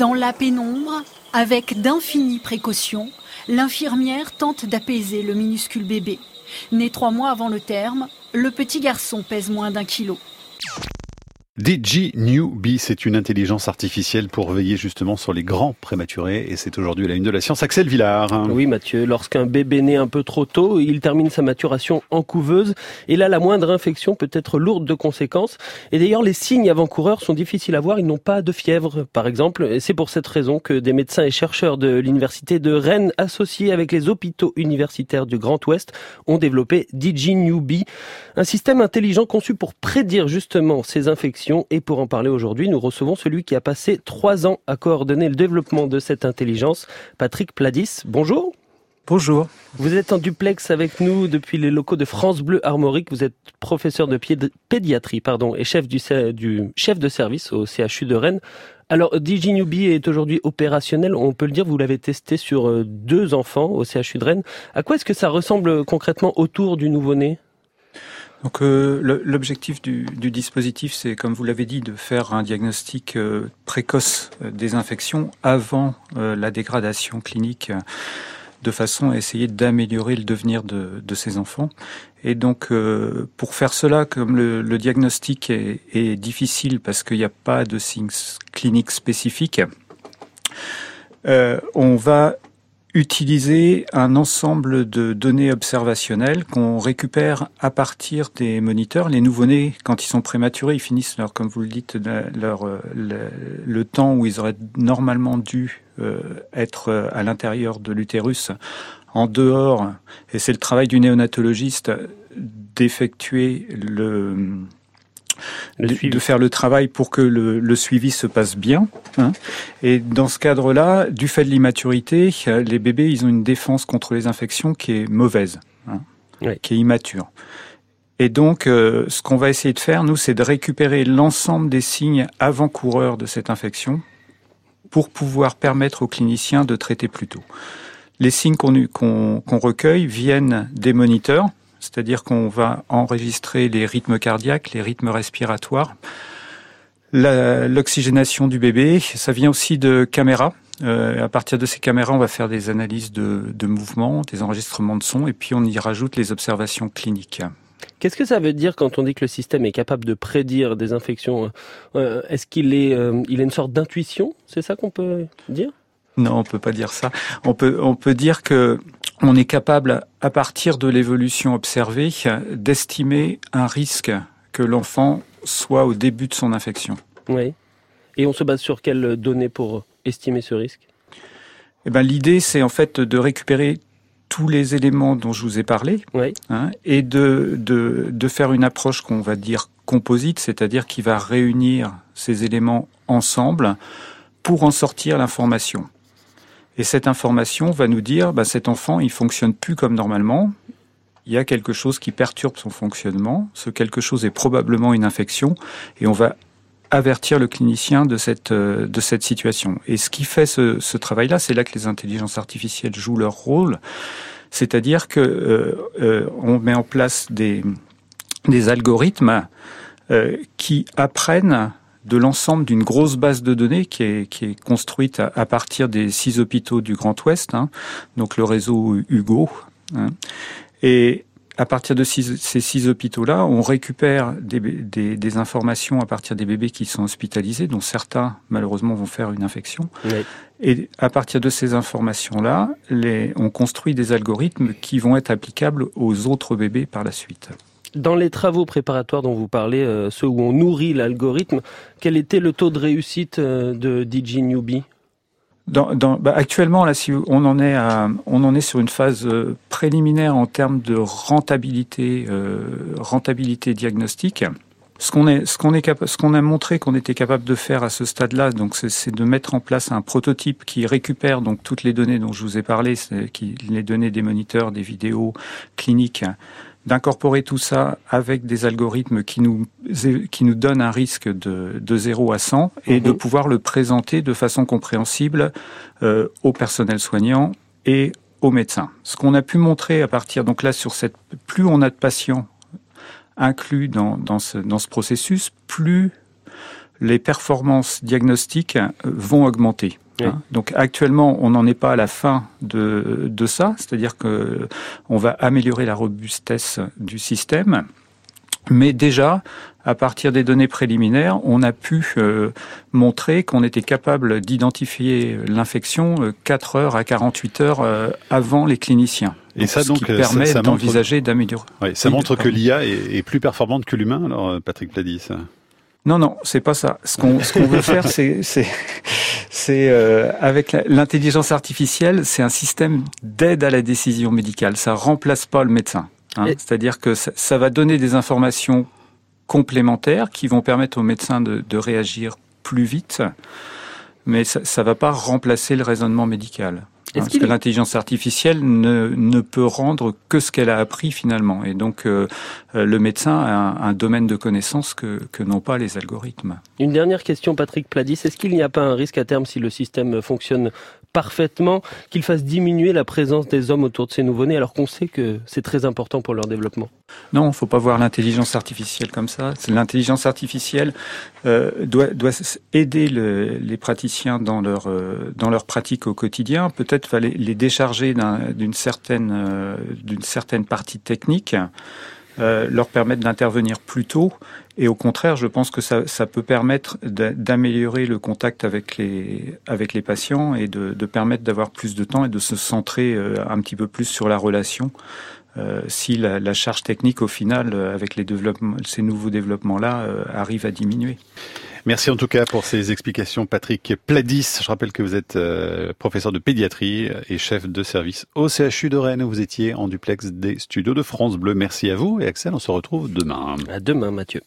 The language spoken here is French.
Dans la pénombre, avec d'infinies précautions, l'infirmière tente d'apaiser le minuscule bébé. Né trois mois avant le terme, le petit garçon pèse moins d'un kilo. DG Newbie, c'est une intelligence artificielle pour veiller justement sur les grands prématurés et c'est aujourd'hui la une de la science. Axel Villard. Oui Mathieu, lorsqu'un bébé naît un peu trop tôt, il termine sa maturation en couveuse et là la moindre infection peut être lourde de conséquences. Et d'ailleurs les signes avant-coureurs sont difficiles à voir, ils n'ont pas de fièvre par exemple. Et c'est pour cette raison que des médecins et chercheurs de l'université de Rennes associés avec les hôpitaux universitaires du Grand Ouest ont développé Newbie, un système intelligent conçu pour prédire justement ces infections et pour en parler aujourd'hui, nous recevons celui qui a passé trois ans à coordonner le développement de cette intelligence, Patrick Pladis. Bonjour. Bonjour. Vous êtes en duplex avec nous depuis les locaux de France Bleu Armorique. Vous êtes professeur de pédiatrie pardon, et chef, du, du chef de service au CHU de Rennes. Alors, DigiNewbie est aujourd'hui opérationnel. On peut le dire, vous l'avez testé sur euh, deux enfants au CHU de Rennes. À quoi est-ce que ça ressemble concrètement autour du nouveau-né? Donc euh, l'objectif du, du, dispositif, c'est comme vous l'avez dit, de faire un diagnostic euh, précoce euh, des infections avant la dégradation clinique, de façon à essayer d'améliorer le devenir de, de, ces enfants. Et donc pour faire cela, comme le, le diagnostic est, est, difficile parce qu'il n'y a pas de signes cliniques spécifiques, on va utiliser un ensemble de données observationnelles qu'on récupère à partir des moniteurs. Les nouveau-nés, quand ils sont prématurés, ils finissent leur, comme vous le dites, leur, le, temps où ils auraient normalement dû euh, être euh, à l'intérieur de l'utérus en dehors. Et c'est le travail du néonatologiste d'effectuer le de, faire le travail pour que le, suivi se passe bien. Hein. Et dans ce cadre-là, du fait de l'immaturité, les bébés, ils ont une défense contre les infections qui est mauvaise, hein, qui est immature. Et donc, euh, ce qu'on va essayer de faire, nous, c'est de récupérer l'ensemble des signes avant-coureurs de cette infection pour pouvoir permettre aux cliniciens de traiter plus tôt. Les signes qu'on recueille viennent des moniteurs, c'est-à-dire qu'on va enregistrer les rythmes cardiaques, les rythmes respiratoires, l'oxygénation du bébé. Ça vient aussi de caméras. Euh, à partir de ces caméras, on va faire des analyses de, de mouvements, des enregistrements de son, et puis on y rajoute les observations cliniques. Qu'est-ce que ça veut dire quand on dit que le système est capable de prédire des infections euh, Est-ce qu'il est, euh, il a une sorte d'intuition? C'est ça qu'on peut dire? Non, on peut pas dire ça. On peut, on peut dire que on est capable, à partir de l'évolution observée, d'estimer un risque que l'enfant soit au début de son infection. Oui. Et on se base sur quelles données pour estimer ce risque? Eh ben, L'idée, c'est en fait de récupérer tous les éléments dont je vous ai parlé oui. hein, et de, de, de faire une approche qu'on va dire composite, c'est-à-dire qui va réunir ces éléments ensemble pour en sortir l'information. Et cette information va nous dire, bah, cet enfant, il fonctionne plus comme normalement. Il y a quelque chose qui perturbe son fonctionnement. Ce quelque chose est probablement une infection. Et on va avertir le clinicien de cette, euh, de cette situation. Et ce qui fait ce, travail-là, c'est là que les intelligences artificielles jouent leur rôle. C'est-à-dire que euh, euh, on met en place des, des algorithmes qui apprennent de l'ensemble d'une grosse base de données qui est, qui est construite à, partir des six hôpitaux du Grand Ouest, hein, donc le réseau Hugo. Hein. Et à partir de ces six hôpitaux-là, on récupère des, des, des, informations à partir des bébés qui sont hospitalisés, dont certains malheureusement vont faire une infection. Et à partir de ces informations-là, on construit des algorithmes qui vont être applicables aux autres bébés par la suite. Dans les travaux préparatoires dont vous parlez, euh, ceux où on nourrit l'algorithme, quel était le taux de réussite euh, de DJ bah actuellement, là, si on en est sur une phase euh, préliminaire en termes de rentabilité, rentabilité diagnostique. Ce qu'on a montré qu'on était capable de faire à ce stade-là, donc c'est de mettre en place un prototype qui récupère donc toutes les données dont je vous ai parlé, les données des moniteurs, des vidéos cliniques, d'incorporer tout ça avec des algorithmes qui nous, qui nous donnent un risque de, de 0 à 100 et de mhm. pouvoir le présenter de façon compréhensible euh, au personnel soignant et aux médecins. Ce qu'on a pu montrer à partir, donc là, sur cette, plus on a de patients inclus dans, dans, ce, dans ce processus, plus les performances diagnostiques vont augmenter. Hein. Donc actuellement, on n'en est pas à la fin de, de ça, c'est-à-dire que on va améliorer la robustesse du système. Mais déjà, à partir des données préliminaires, on a pu euh, montrer qu'on était capable d'identifier l'infection 4 euh, heures à 48 heures euh, avant les cliniciens. Et ça, donc, ce qui permet d'envisager d'améliorer. ça montre que l'IA est, plus performante que l'humain, alors Patrick Pladis. Non, non, c'est pas ça. Ce qu'on ce qu'on veut faire, c'est c'est avec l'intelligence artificielle, c'est un système d'aide à la décision médicale. Ça remplace pas le médecin. Hein. C'est-à-dire que ça, va donner des informations complémentaires qui vont permettre aux médecins de, de réagir plus vite, mais ça ne va pas remplacer le raisonnement médical. Parce que l'intelligence artificielle ne, ne, peut rendre que ce qu'elle a appris finalement. Et donc euh, euh, le médecin a un, un, domaine de connaissance que, que n'ont pas les algorithmes. Une dernière question, Patrick Pladis. Est-ce qu'il n'y a pas un risque à terme si le système fonctionne parfaitement qu'il fasse diminuer la présence des hommes autour de ces nouveau-nés alors qu'on sait que c'est très important pour leur développement Non, il ne faut pas voir l'intelligence artificielle comme ça. L'intelligence artificielle euh, doit, aider le, les praticiens dans leur, euh, dans leur pratique au quotidien, peut-être les, les décharger d'une certaine, euh, d'une certaine partie technique. Euh, leur permettre d'intervenir plus tôt. Et au contraire, je pense que ça, ça peut permettre d'améliorer le contact avec les, avec les patients et de, de permettre d'avoir plus de temps et de se centrer euh, un petit peu plus sur la relation. Euh, si la, la, charge technique, au final, avec les développements, ces nouveaux développements-là, arrive à diminuer. Merci en tout cas pour ces explications, Patrick Pladis. Je rappelle que vous êtes euh, professeur de pédiatrie et chef de service au CHU de Rennes. Vous étiez en duplex des studios de France Bleu. Merci à vous et Axel, on se retrouve demain. À demain, Mathieu.